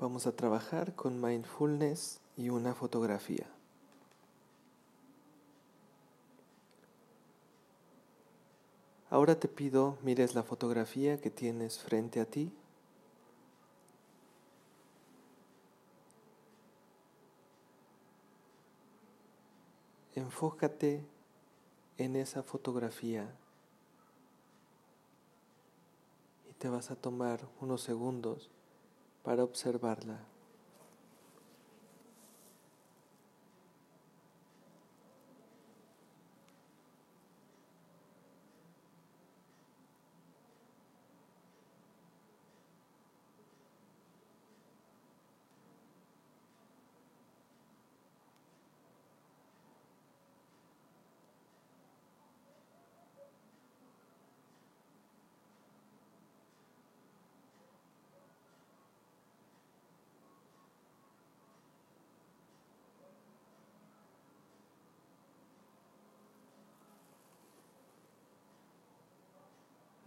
Vamos a trabajar con mindfulness y una fotografía. Ahora te pido mires la fotografía que tienes frente a ti. Enfócate en esa fotografía y te vas a tomar unos segundos para observarla.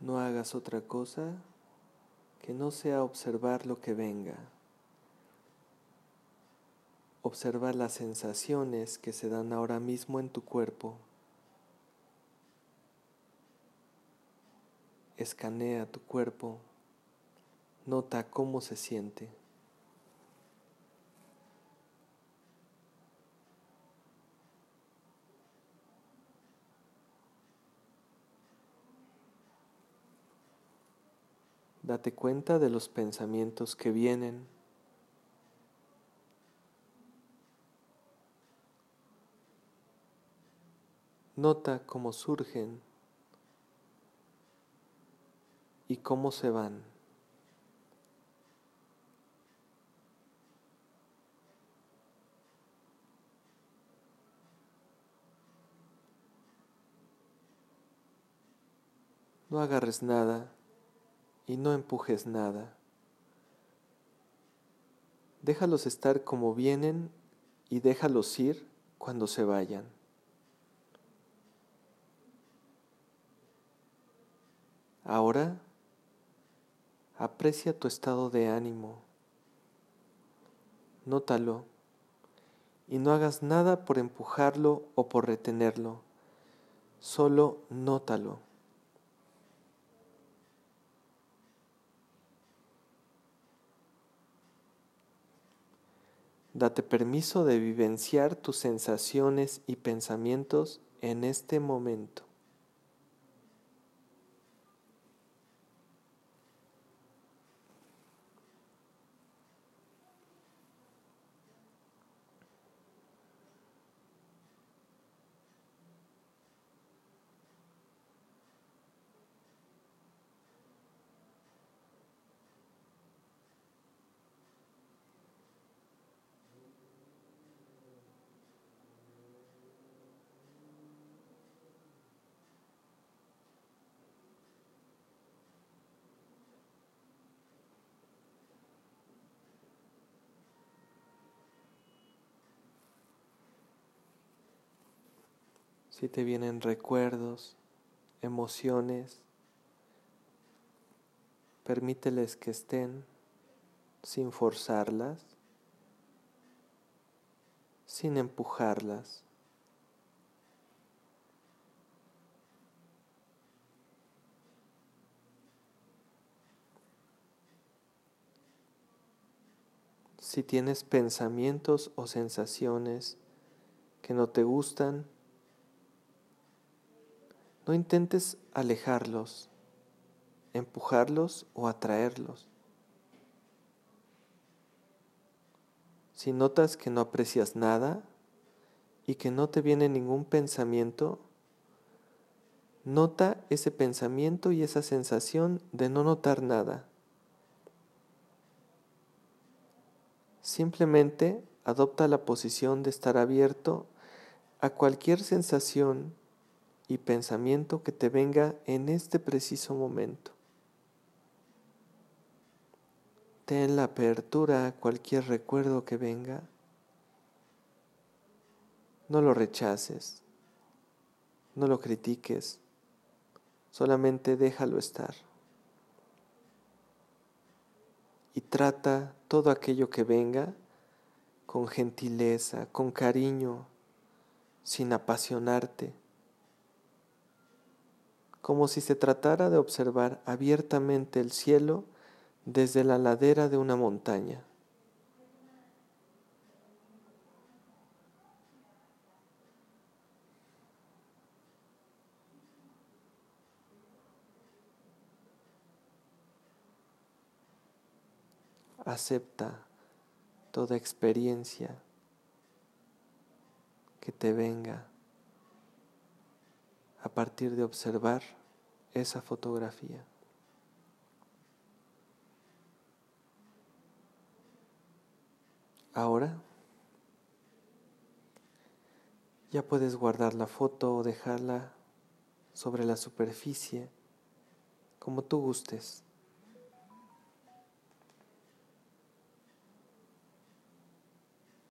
No hagas otra cosa que no sea observar lo que venga. Observa las sensaciones que se dan ahora mismo en tu cuerpo. Escanea tu cuerpo. Nota cómo se siente. Date cuenta de los pensamientos que vienen. Nota cómo surgen y cómo se van. No agarres nada y no empujes nada. Déjalos estar como vienen y déjalos ir cuando se vayan. Ahora aprecia tu estado de ánimo, nótalo y no hagas nada por empujarlo o por retenerlo, solo nótalo. Date permiso de vivenciar tus sensaciones y pensamientos en este momento. Si te vienen recuerdos, emociones, permíteles que estén sin forzarlas, sin empujarlas. Si tienes pensamientos o sensaciones que no te gustan, no intentes alejarlos, empujarlos o atraerlos. Si notas que no aprecias nada y que no te viene ningún pensamiento, nota ese pensamiento y esa sensación de no notar nada. Simplemente adopta la posición de estar abierto a cualquier sensación y pensamiento que te venga en este preciso momento. Ten la apertura a cualquier recuerdo que venga. No lo rechaces, no lo critiques, solamente déjalo estar. Y trata todo aquello que venga con gentileza, con cariño, sin apasionarte, como si se tratara de observar abiertamente el cielo desde la ladera de una montaña. Acepta toda experiencia que te venga a partir de observar esa fotografía. Ahora ya puedes guardar la foto o dejarla sobre la superficie como tú gustes.